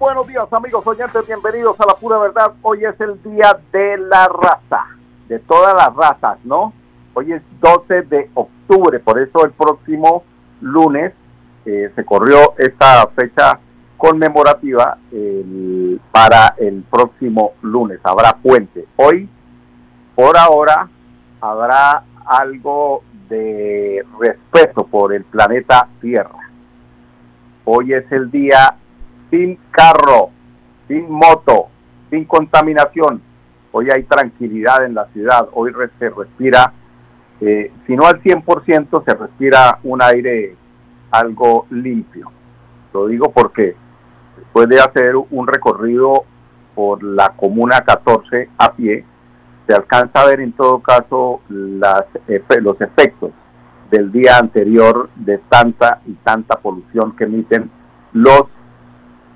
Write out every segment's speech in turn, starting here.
Buenos días amigos oyentes, bienvenidos a la pura verdad. Hoy es el día de la raza, de todas las razas, ¿no? Hoy es 12 de octubre, por eso el próximo lunes eh, se corrió esta fecha conmemorativa para el próximo lunes. Habrá puente. Hoy, por ahora, habrá algo de respeto por el planeta Tierra. Hoy es el día sin carro, sin moto, sin contaminación. Hoy hay tranquilidad en la ciudad, hoy se respira, eh, si no al 100%, se respira un aire algo limpio. Lo digo porque después de hacer un recorrido por la Comuna 14 a pie, se alcanza a ver en todo caso las, los efectos del día anterior de tanta y tanta polución que emiten los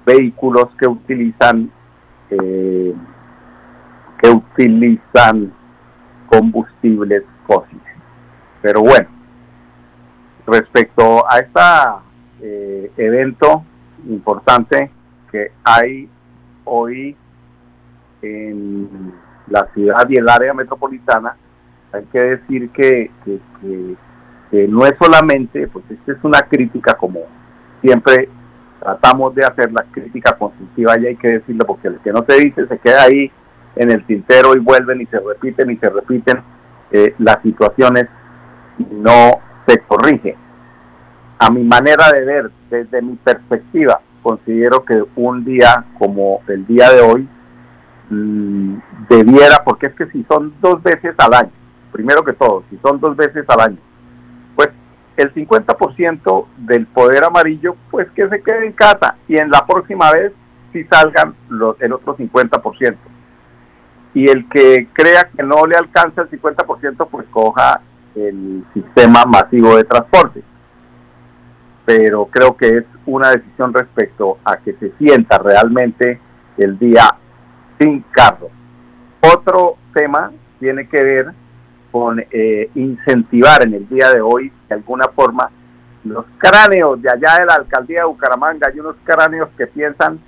vehículos que utilizan eh, que utilizan combustibles fósiles. Pero bueno, respecto a este evento importante que hay hoy en la ciudad y el área metropolitana, hay que decir que, que, que no es solamente, pues esta es una crítica como siempre tratamos de hacer la crítica constructiva y hay que decirlo porque el que no se dice se queda ahí en el tintero y vuelven y se repiten y se repiten eh, las situaciones y no se corrige. A mi manera de ver, desde mi perspectiva, considero que un día como el día de hoy mm, debiera, porque es que si son dos veces al año, primero que todo, si son dos veces al año, el 50% del poder amarillo, pues que se quede en casa y en la próxima vez si salgan los, el otro 50%. Y el que crea que no le alcanza el 50%, pues coja el sistema masivo de transporte. Pero creo que es una decisión respecto a que se sienta realmente el día sin carro. Otro tema tiene que ver con eh, incentivar en el día de hoy, de alguna forma, los cráneos de allá de la alcaldía de Bucaramanga. Hay unos cráneos que piensan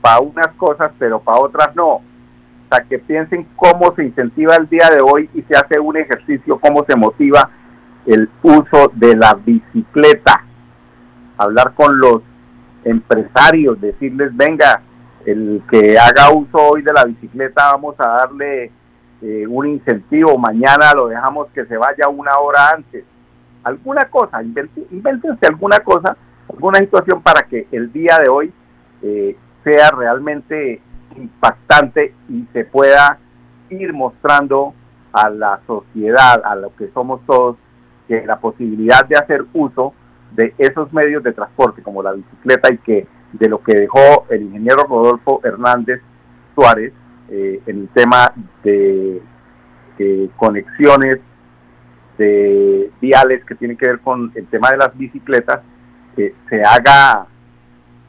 para unas cosas, pero para otras no. Sea, que piensen cómo se incentiva el día de hoy y se hace un ejercicio, cómo se motiva el uso de la bicicleta. Hablar con los empresarios, decirles, venga, el que haga uso hoy de la bicicleta, vamos a darle eh, un incentivo, mañana lo dejamos que se vaya una hora antes. Alguna cosa, invéntense alguna cosa, alguna situación para que el día de hoy eh, sea realmente impactante y se pueda ir mostrando a la sociedad, a lo que somos todos, que la posibilidad de hacer uso de esos medios de transporte como la bicicleta y que de lo que dejó el ingeniero Rodolfo Hernández Suárez eh, en el tema de, conexiones de viales que tienen que ver con el tema de las bicicletas, que se haga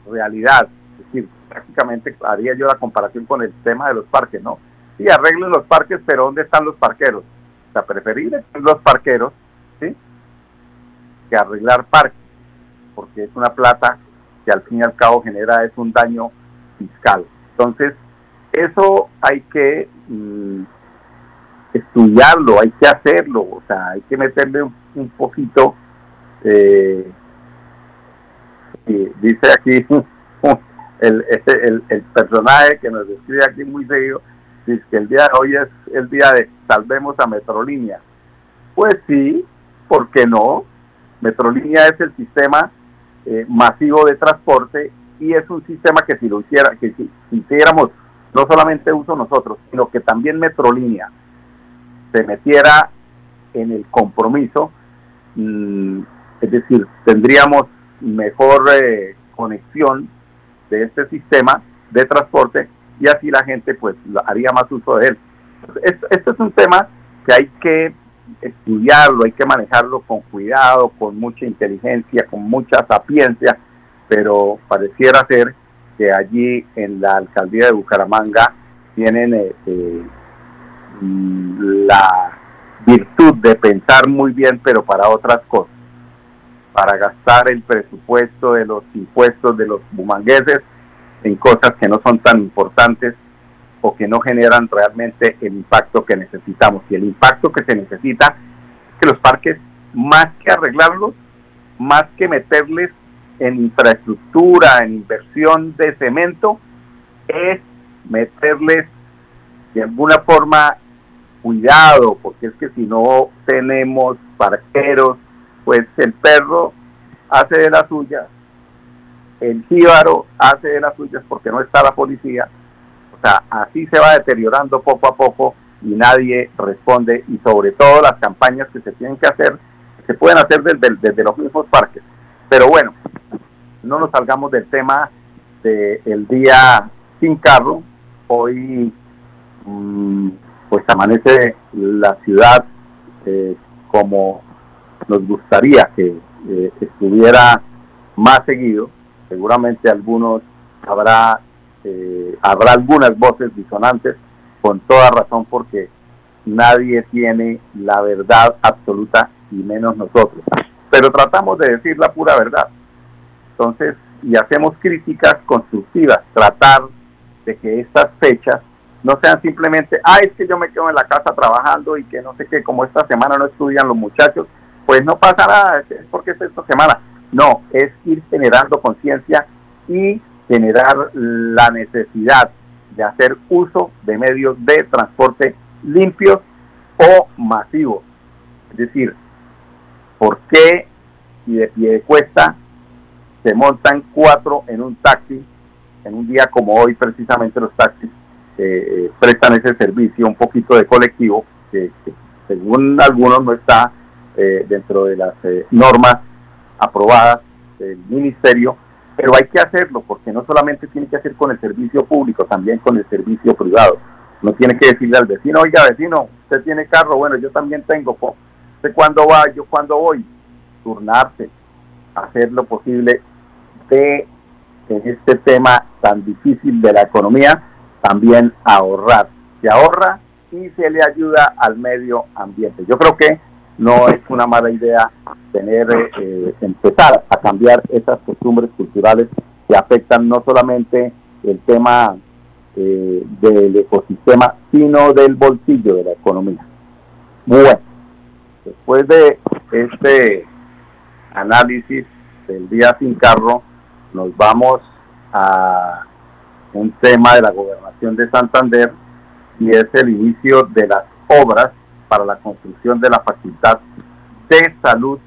realidad. Es decir, prácticamente haría yo la comparación con el tema de los parques, ¿no? Sí, arreglen los parques, pero ¿dónde están los parqueros? O sea, preferible los parqueros, ¿sí? Que arreglar parques, porque es una plata que al fin y al cabo genera es un daño fiscal. Entonces, eso hay que mm, estudiarlo, hay que hacerlo, o sea, hay que meterle un, poquito, eh, dice aquí el, el, el, personaje que nos describe aquí muy seguido, dice que el día de hoy es el día de salvemos a Metrolínea. Pues sí, ¿por qué no? Metrolínea es el sistema eh, masivo de transporte y es un sistema que si lo hiciera, que si hiciéramos no solamente uso nosotros, sino que también Metrolínea se metiera en el compromiso, mm, es decir, tendríamos mejor eh, conexión de este sistema de transporte y así la gente pues haría más uso de él. Esto, esto es un tema que hay que estudiarlo, hay que manejarlo con cuidado, con mucha inteligencia, con mucha sapiencia, pero pareciera ser allí en la alcaldía de Bucaramanga tienen eh, eh, la virtud de pensar muy bien, pero para otras cosas, para gastar el presupuesto de los impuestos de los bumangueses en cosas que no son tan importantes o que no generan realmente el impacto que necesitamos. Y el impacto que se necesita es que los parques, más que arreglarlos, más que meterles en infraestructura, en inversión de cemento, es meterles de alguna forma cuidado, porque es que si no tenemos parqueros, pues el perro hace de las suyas, el jíbaro hace de las suyas porque no está la policía, o sea, así se va deteriorando poco a poco y nadie responde y sobre todo las campañas que se tienen que hacer, se pueden hacer desde, desde los mismos parques. Pero bueno, no nos salgamos del tema del día sin carro. Hoy mm, pues amanece la ciudad eh, como nos gustaría que eh, estuviera más seguido. Seguramente algunos habrá eh, habrá algunas voces disonantes con toda razón porque nadie tiene la verdad absoluta y menos nosotros. Pero tratamos de decir la pura verdad. Entonces, y hacemos críticas constructivas, tratar de que estas fechas no sean simplemente, ah, es que yo me quedo en la casa trabajando y que no sé qué, como esta semana no estudian los muchachos, pues no pasa nada, es porque es esta semana. No, es ir generando conciencia y generar la necesidad de hacer uso de medios de transporte limpios o masivos. Es decir, ¿por qué si de pie de cuesta se montan cuatro en un taxi, en un día como hoy precisamente los taxis eh, prestan ese servicio un poquito de colectivo, que, según algunos no está eh, dentro de las eh, normas aprobadas del ministerio, pero hay que hacerlo porque no solamente tiene que hacer con el servicio público, también con el servicio privado. No tiene que decirle al vecino, oiga vecino, usted tiene carro, bueno, yo también tengo, ¿usted cuándo va? Yo cuándo voy? Turnarse, hacer lo posible en este tema tan difícil de la economía, también ahorrar. Se ahorra y se le ayuda al medio ambiente. Yo creo que no es una mala idea tener, eh, empezar a cambiar esas costumbres culturales que afectan no solamente el tema eh, del ecosistema, sino del bolsillo de la economía. Bueno, después de este análisis del día sin carro, nos vamos a un tema de la gobernación de Santander y es el inicio de las obras para la construcción de la Facultad de Salud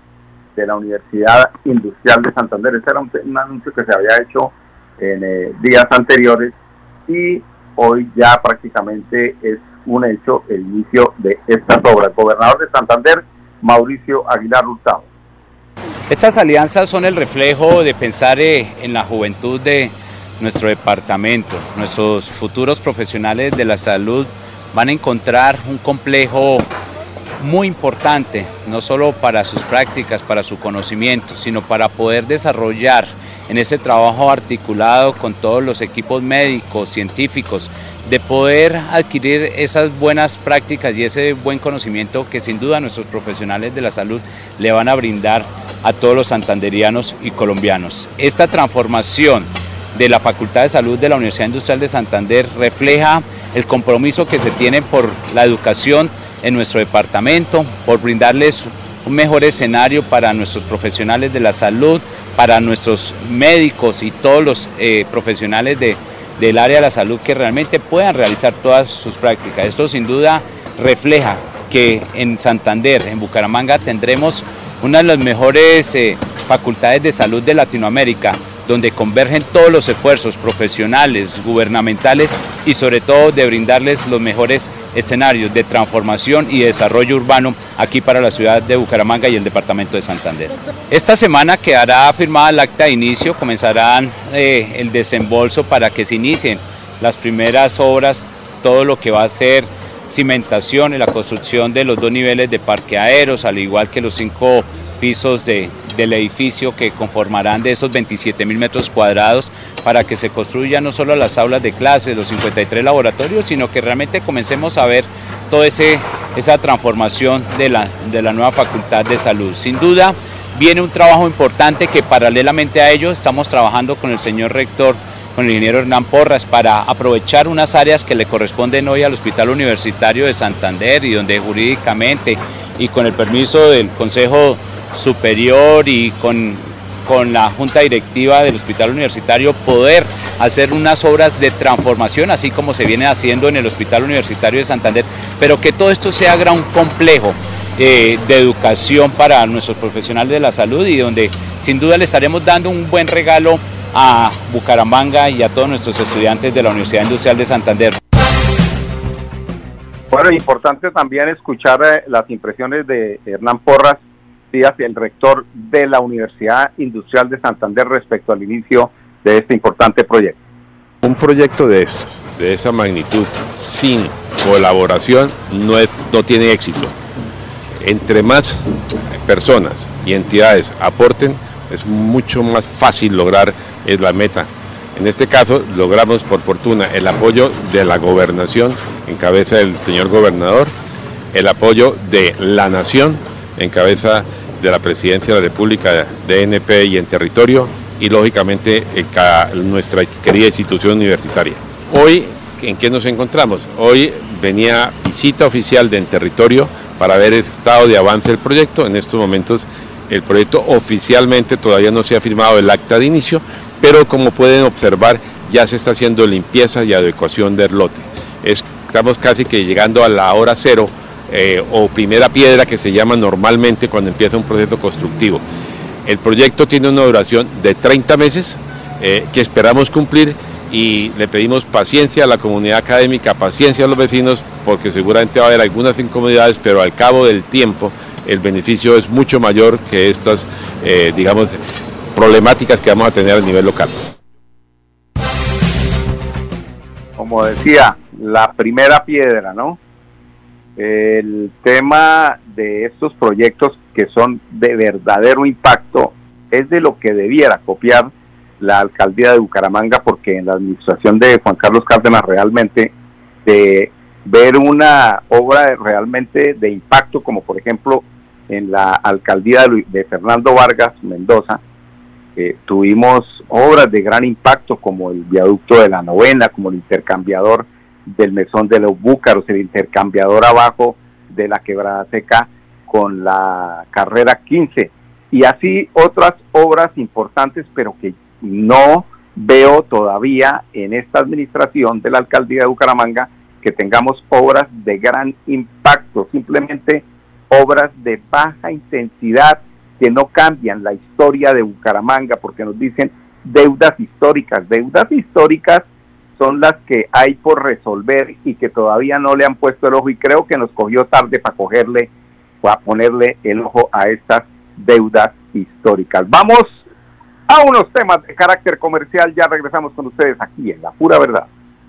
de la Universidad Industrial de Santander. Ese era un, anuncio que se había hecho en eh, días anteriores y hoy ya prácticamente es un hecho el inicio de estas obras. Gobernador de Santander, Mauricio Aguilar Hurtado. Estas alianzas son el reflejo de pensar eh, en la juventud de nuestro departamento. Nuestros futuros profesionales de la salud van a encontrar un complejo muy importante, no solo para sus prácticas, para su conocimiento, sino para poder desarrollar en ese trabajo articulado con todos los equipos médicos, científicos, de poder adquirir esas buenas prácticas y ese buen conocimiento que sin duda nuestros profesionales de la salud le van a brindar a todos los santanderianos y colombianos. Esta transformación de la Facultad de Salud de la Universidad Industrial de Santander refleja el compromiso que se tiene por la educación en nuestro departamento, por brindarles un mejor escenario para nuestros profesionales de la salud, para nuestros médicos y todos los eh, profesionales del área de la salud que realmente puedan realizar todas sus prácticas. Esto sin duda refleja que en Santander, en Bucaramanga, tendremos una de las mejores eh, facultades de salud de Latinoamérica, donde convergen todos los esfuerzos profesionales, gubernamentales y sobre todo de brindarles los mejores escenarios de transformación y desarrollo urbano aquí para la ciudad de Bucaramanga y el departamento de Santander. Esta semana quedará firmada el acta de inicio, comenzarán eh, el desembolso para que se inicien las primeras obras, todo lo que va a ser cimentación y la construcción de los dos niveles de parqueaderos, al igual que los cinco pisos de, del edificio que conformarán de esos 27 mil metros cuadrados para que se construyan no solo las aulas de clases, los 53 laboratorios, sino que realmente comencemos a ver toda esa transformación de la, de la nueva Facultad de Salud. Sin duda, viene un trabajo importante que paralelamente a ello estamos trabajando con el señor rector con el ingeniero Hernán Porras para aprovechar unas áreas que le corresponden hoy al Hospital Universitario de Santander y donde jurídicamente y con el permiso del Consejo Superior y con, con la Junta Directiva del Hospital Universitario poder hacer unas obras de transformación, así como se viene haciendo en el Hospital Universitario de Santander, pero que todo esto se haga un complejo eh, de educación para nuestros profesionales de la salud y donde sin duda le estaremos dando un buen regalo a Bucaramanga y a todos nuestros estudiantes de la Universidad Industrial de Santander. Bueno, importante también escuchar eh, las impresiones de Hernán Porras, Díaz, el rector de la Universidad Industrial de Santander respecto al inicio de este importante proyecto. Un proyecto de, de esa magnitud sin colaboración no, no tiene éxito. Entre más personas y entidades aporten, es mucho más fácil lograr la meta. En este caso logramos por fortuna el apoyo de la gobernación en cabeza del señor gobernador, el apoyo de la nación en cabeza de la presidencia de la República de NP y en territorio y lógicamente nuestra querida institución universitaria. Hoy, ¿en qué nos encontramos? Hoy venía visita oficial de en territorio para ver el estado de avance del proyecto. En estos momentos el proyecto oficialmente todavía no se ha firmado el acta de inicio, pero como pueden observar ya se está haciendo limpieza y adecuación del lote. estamos casi que llegando a la hora cero eh, o primera piedra que se llama normalmente cuando empieza un proceso constructivo. El proyecto tiene una duración de 30 meses eh, que esperamos cumplir y le pedimos paciencia a la comunidad académica, paciencia a los vecinos, porque seguramente va a haber algunas incomodidades, pero al cabo del tiempo el beneficio es mucho mayor que estas, eh, digamos, problemáticas que vamos a tener a nivel local. Como decía, la primera piedra, ¿no? El tema de estos proyectos que son de verdadero impacto es de lo que debiera copiar la alcaldía de Bucaramanga, porque en la administración de Juan Carlos Cárdenas realmente de ver una obra realmente de impacto, como por ejemplo en la alcaldía de Fernando Vargas Mendoza, eh, tuvimos obras de gran impacto como el viaducto de la novena, como el intercambiador del mesón de los búcaros, el intercambiador abajo de la quebrada seca con la carrera 15 y así otras obras importantes pero que no veo todavía en esta administración de la alcaldía de Bucaramanga que tengamos obras de gran impacto, simplemente obras de baja intensidad que no cambian la historia de Bucaramanga porque nos dicen deudas históricas. Deudas históricas son las que hay por resolver y que todavía no le han puesto el ojo y creo que nos cogió tarde para cogerle, para ponerle el ojo a estas deudas históricas. Vamos a unos temas de carácter comercial, ya regresamos con ustedes aquí en La Pura Verdad.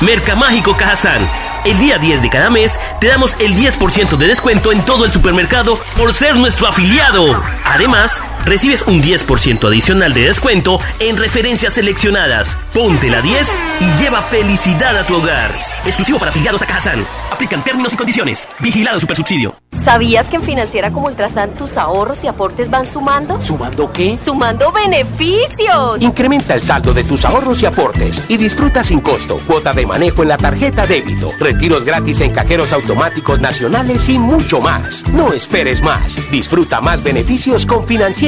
Mercamágico Cajazán. El día 10 de cada mes te damos el 10% de descuento en todo el supermercado por ser nuestro afiliado. Además, recibes un 10% adicional de descuento en referencias seleccionadas. Ponte la 10 y lleva felicidad a tu hogar. Exclusivo para afiliados a Cajazán. Aplican términos y condiciones. Vigilado Supersubsidio. ¿Sabías que en Financiera como Ultrasan tus ahorros y aportes van sumando? ¿Sumando qué? ¡Sumando beneficios! Incrementa el saldo de tus ahorros y aportes y disfruta sin costo cuota de manejo en la tarjeta débito, retiros gratis en cajeros automáticos nacionales y mucho más. No esperes más. Disfruta más beneficios con Financiera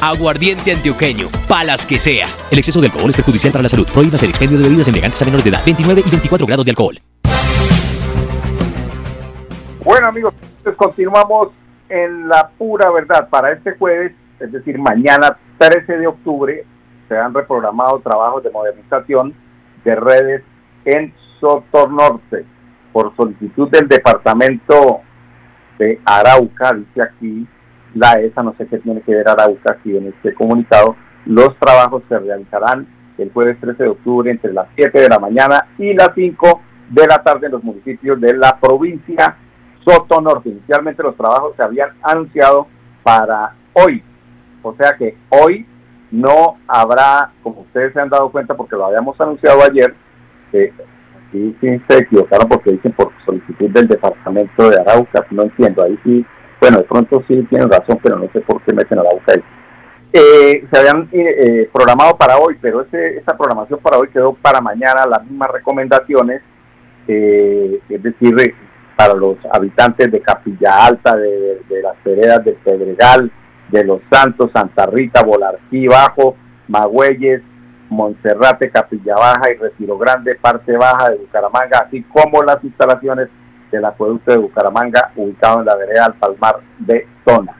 Aguardiente antioqueño, palas que sea. El exceso de alcohol es perjudicial para la salud. Prohíbas el expendio de bebidas elegantes a menores de edad. 29 y 24 grados de alcohol. Bueno amigos, entonces continuamos en la pura verdad. Para este jueves, es decir, mañana 13 de octubre, se han reprogramado trabajos de modernización de redes en Sotornorte por solicitud del departamento de Arauca, dice aquí la ESA, no sé qué tiene que ver Arauca aquí en este comunicado, los trabajos se realizarán el jueves 13 de octubre entre las 7 de la mañana y las 5 de la tarde en los municipios de la provincia Soto Norte. Inicialmente los trabajos se habían anunciado para hoy, o sea que hoy no habrá, como ustedes se han dado cuenta porque lo habíamos anunciado ayer, eh, aquí sí se equivocaron porque dicen por solicitud del departamento de Arauca, no entiendo, ahí sí, bueno, de pronto sí tienen razón, pero no sé por qué meten Arauca ahí. Eh, se habían eh, programado para hoy, pero ese, esa programación para hoy quedó para mañana, las mismas recomendaciones, es decir, para los habitantes de Capilla Alta, de, las veredas de Pedregal, de Los Santos, Santa Rita, Bolarquí Bajo, Magüeyes, Monserrate, Capilla Baja y Retiro Grande, parte baja de Bucaramanga, así como las instalaciones del acueducto de Bucaramanga, ubicado en la vereda Palmar de Zona.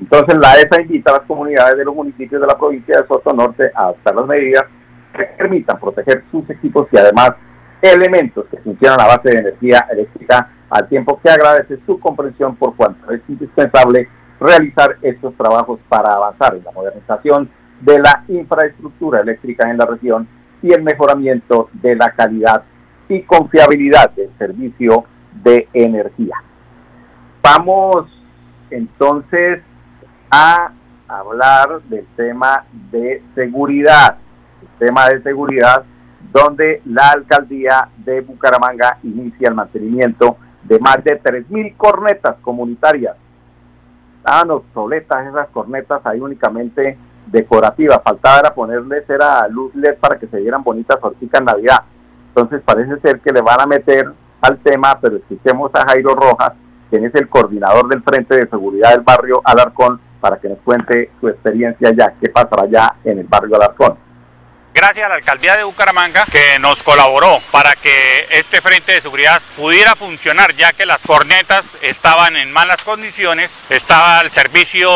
Entonces la ESA invita a las comunidades de los municipios de la provincia de Soto Norte a adoptar las medidas que permitan proteger sus equipos y además elementos que funcionan a base de energía eléctrica al tiempo que agradece su comprensión por cuanto es indispensable realizar estos trabajos para avanzar en la modernización de la infraestructura eléctrica en la región y el mejoramiento de la calidad y confiabilidad del servicio de energía. Vamos entonces a hablar del tema de seguridad. El tema de seguridad donde la alcaldía de Bucaramanga inicia el mantenimiento de más de 3.000 cornetas comunitarias. Estaban obsoletas esas cornetas ahí únicamente decorativas. Faltaba era ponerles era luz LED para que se vieran bonitas horticas en Navidad. Entonces parece ser que le van a meter al tema, pero escuchemos a Jairo Rojas, quien es el coordinador del Frente de Seguridad del barrio Alarcón, para que nos cuente su experiencia ya, qué pasará ya en el barrio Alarcón. Gracias a la alcaldía de Bucaramanga que nos colaboró para que este frente de seguridad pudiera funcionar ya que las cornetas estaban en malas condiciones, estaba el servicio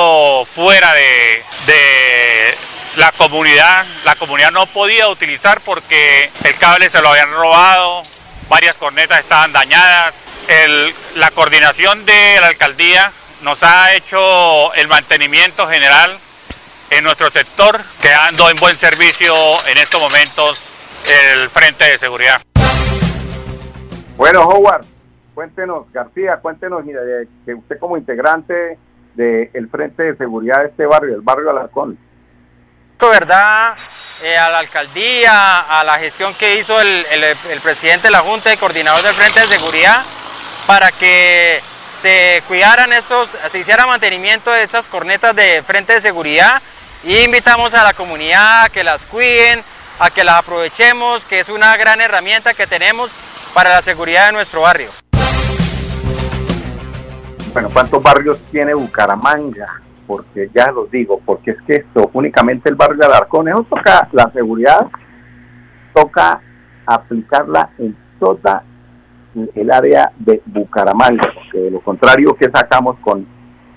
fuera de, la comunidad, la comunidad no podía utilizar porque el cable se lo habían robado, varias cornetas estaban dañadas, la coordinación de la alcaldía nos ha hecho el mantenimiento general en nuestro sector, quedando en buen servicio en estos momentos el Frente de Seguridad. Bueno, Howard, cuéntenos, García, cuéntenos que usted como integrante del Frente de Seguridad de este barrio, el barrio Alarcón. verdad, eh, a la alcaldía, a la gestión que hizo el, el presidente de la Junta y coordinador del Frente de Seguridad, para que se cuidaran estos, se hiciera mantenimiento de esas cornetas de Frente de Seguridad y invitamos a la comunidad a que las cuiden, a que las aprovechemos, que es una gran herramienta que tenemos para la seguridad de nuestro barrio. Bueno, ¿cuántos barrios tiene Bucaramanga? Porque ya los digo, porque es que esto, únicamente el barrio de Alarcón, eso toca la seguridad, toca aplicarla en toda el área de Bucaramanga, porque de lo contrario, que sacamos con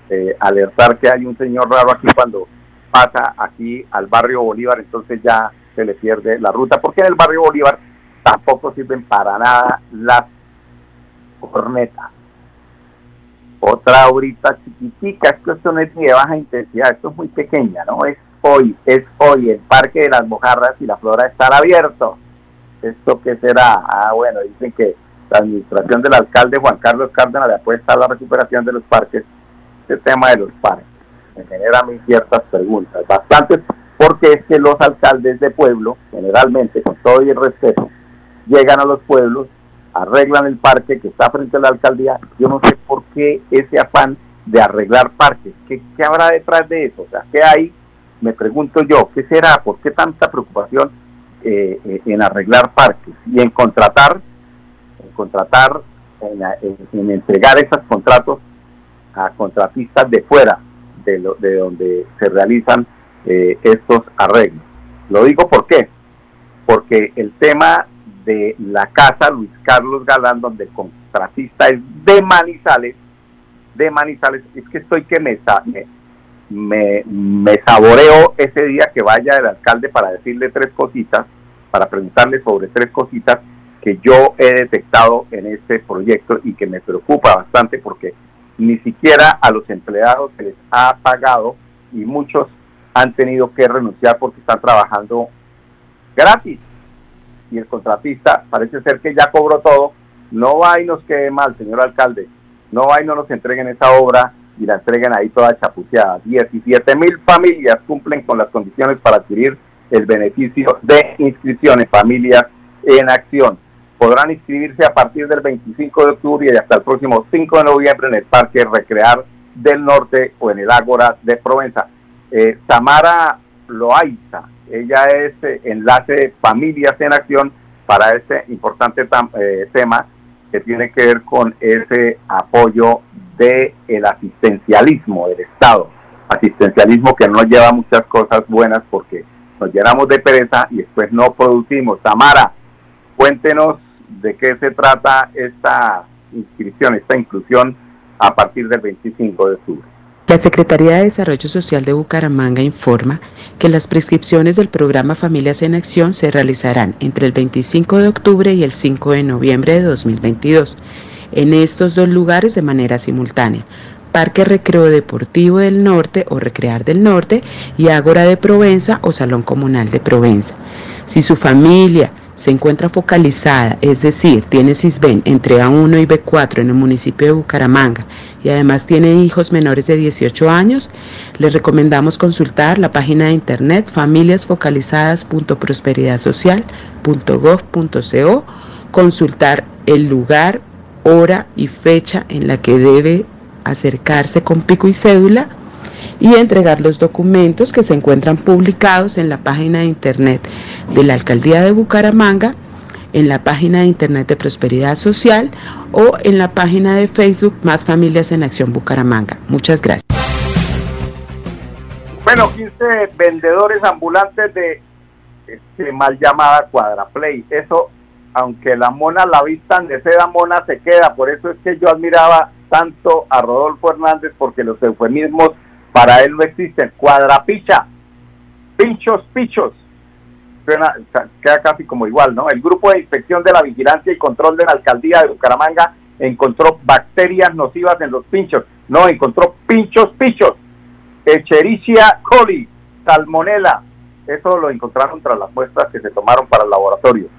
eh, alertar que hay un señor raro aquí cuando pasa aquí al barrio Bolívar, entonces ya se le pierde la ruta, porque en el barrio Bolívar tampoco sirven para nada las cornetas. Otra ahorita chiquitica, esto no es ni de baja intensidad, esto es muy pequeña, ¿no? Es hoy, es hoy, el Parque de las Mojarras y la Flora están abiertos. ¿Esto qué será? Ah, bueno, dicen que la administración del alcalde Juan Carlos Cárdenas le apuesta a la recuperación de los parques, este tema de los parques. Me genera a mí ciertas preguntas, bastantes, porque es que los alcaldes de pueblo, generalmente, con todo el respeto, llegan a los pueblos, arreglan el parque que está frente a la alcaldía. Yo no sé por qué ese afán de arreglar parques. ¿Qué, habrá detrás de eso? O sea, ¿qué hay? Me pregunto yo, ¿qué será? ¿Por qué tanta preocupación eh, eh, en arreglar parques y en contratar, en contratar, en, entregar esos contratos a contratistas de fuera de, lo, de donde se realizan eh, estos arreglos? Lo digo por qué, porque el tema de la casa Luis Carlos Galán, donde el contratista es de Manizales, de Manizales, es que estoy que me, me, me saboreo ese día que vaya el alcalde para decirle tres cositas, para preguntarle sobre tres cositas que yo he detectado en este proyecto y que me preocupa bastante porque ni siquiera a los empleados se les ha pagado y muchos han tenido que renunciar porque están trabajando gratis y el contratista parece ser que ya cobró todo, no va y nos quede mal, señor alcalde, no va y no nos entreguen esa obra y la entreguen ahí toda chapuceada. 17 mil familias cumplen con las condiciones para adquirir el beneficio de inscripciones, familias en acción. Podrán inscribirse a partir del 25 de octubre y hasta el próximo 5 de noviembre en el Parque Recrear del Norte o en el Ágora de Provenza. Eh, Tamara Loaiza, ella es eh, enlace Familias en Acción para este importante eh, tema que tiene que ver con ese apoyo del el asistencialismo del Estado. Asistencialismo que no lleva muchas cosas buenas porque nos llenamos de pereza y después no producimos. Tamara, cuéntenos de qué se trata esta inscripción, esta inclusión a partir del 25 de octubre. La Secretaría de Desarrollo Social de Bucaramanga informa que las prescripciones del programa Familias en Acción se realizarán entre el 25 de octubre y el 5 de noviembre de 2022 en estos dos lugares de manera simultánea. Parque Recreo Deportivo del Norte o Recrear del Norte y Ágora de Provenza o Salón Comunal de Provenza. Si su familia se encuentra focalizada, es decir, tiene CISBEN entre A1 y B4 en el municipio de Bucaramanga y además tiene hijos menores de 18 años, les recomendamos consultar la página de internet familiasfocalizadas.prosperidadsocial.gov.co, consultar el lugar, hora y fecha en la que debe acercarse con pico y cédula y entregar los documentos que se encuentran publicados en la página de internet de la Alcaldía de Bucaramanga, en la página de internet de Prosperidad Social o en la página de Facebook Más Familias en Acción Bucaramanga. Muchas gracias. Bueno, 15 vendedores ambulantes de este, mal llamada Cuadraplay. Eso, aunque la mona la vistan de seda, mona se queda. Por eso es que yo admiraba tanto a Rodolfo Hernández, porque los eufemismos para él no existen. Cuadrapicha, pinchos, pichos. queda casi como igual, ¿no? El grupo de inspección de la vigilancia y control de la alcaldía de Bucaramanga encontró bacterias nocivas en los pinchos. No, encontró pinchos, pichos. Echerichia coli, salmonella. Eso lo encontraron tras las muestras que se tomaron para el laboratorio.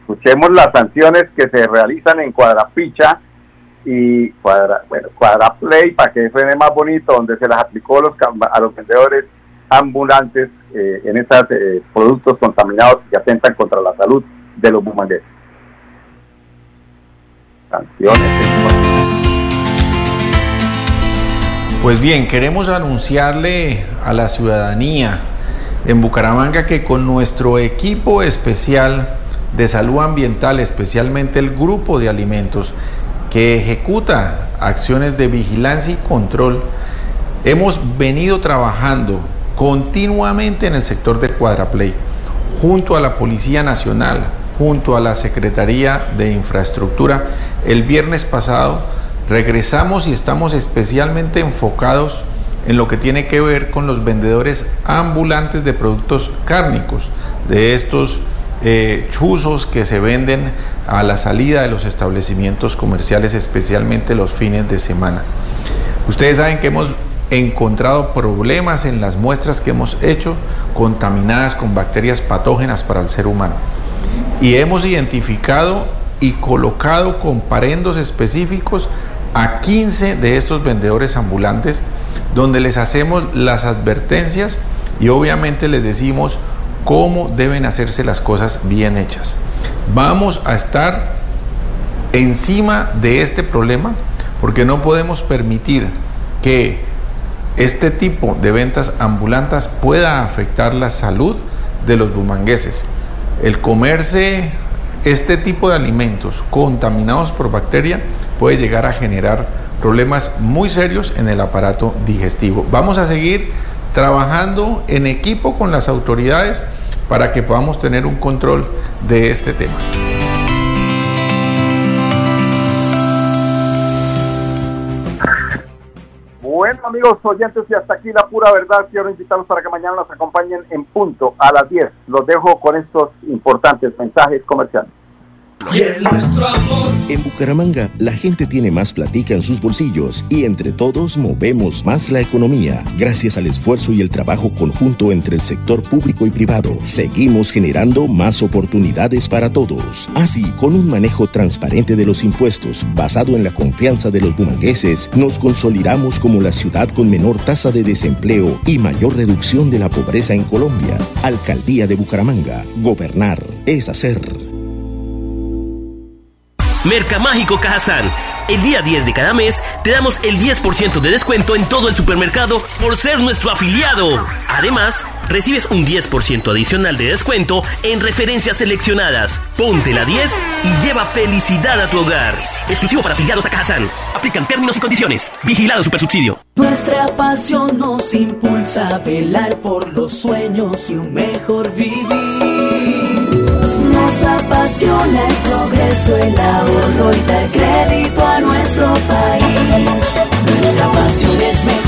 Escuchemos las sanciones que se realizan en Cuadrapicha y cuadra, bueno, Cuadraplay para que suene más bonito, donde se las aplicó a los vendedores ambulantes eh, en esos eh, productos contaminados que atentan contra la salud de los bumangueses. Pues bien, queremos anunciarle a la ciudadanía en Bucaramanga que con nuestro equipo especial de salud ambiental, especialmente el grupo de alimentos, que ejecuta acciones de vigilancia y control, hemos venido trabajando continuamente en el sector de Cuadraplay, junto a la Policía Nacional, junto a la Secretaría de Infraestructura. El viernes pasado regresamos y estamos especialmente enfocados en lo que tiene que ver con los vendedores ambulantes de productos cárnicos, de estos eh, chuzos que se venden a la salida de los establecimientos comerciales, especialmente los fines de semana. Ustedes saben que hemos encontrado problemas en las muestras que hemos hecho contaminadas con bacterias patógenas para el ser humano. Y hemos identificado y colocado comparendos específicos a 15 de estos vendedores ambulantes donde les hacemos las advertencias y obviamente les decimos cómo deben hacerse las cosas bien hechas. Vamos a estar encima de este problema porque no podemos permitir que este tipo de ventas ambulantes pueda afectar la salud de los bumangueses. El comerse este tipo de alimentos contaminados por bacteria puede llegar a generar problemas muy serios en el aparato digestivo. Vamos a seguir trabajando en equipo con las autoridades para que podamos tener un control de este tema. Bueno amigos oyentes y hasta aquí la pura verdad. Quiero invitarlos para que mañana nos acompañen en punto a las 10. Los dejo con estos importantes mensajes comerciales. Y es nuestro amor. En Bucaramanga, la gente tiene más platica en sus bolsillos y entre todos movemos más la economía. Gracias al esfuerzo y el trabajo conjunto entre el sector público y privado, seguimos generando más oportunidades para todos. Así, con un manejo transparente de los impuestos basado en la confianza de los bumangueses, nos consolidamos como la ciudad con menor tasa de desempleo y mayor reducción de la pobreza en Colombia. Alcaldía de Bucaramanga. Gobernar es hacer. Mercamágico Cajazán. El día 10 de cada mes te damos el 10% de descuento en todo el supermercado por ser nuestro afiliado. Además, recibes un 10% adicional de descuento en referencias seleccionadas. Ponte la 10 y lleva felicidad a tu hogar. Exclusivo para afiliados a Cajazán. Aplican términos y condiciones. Vigilado Supersubsidio. Nuestra pasión nos impulsa a velar por los sueños y un mejor vivir. Nos apasiona el progreso, el ahorro y dar crédito a nuestro país. Nuestra pasión es mejorar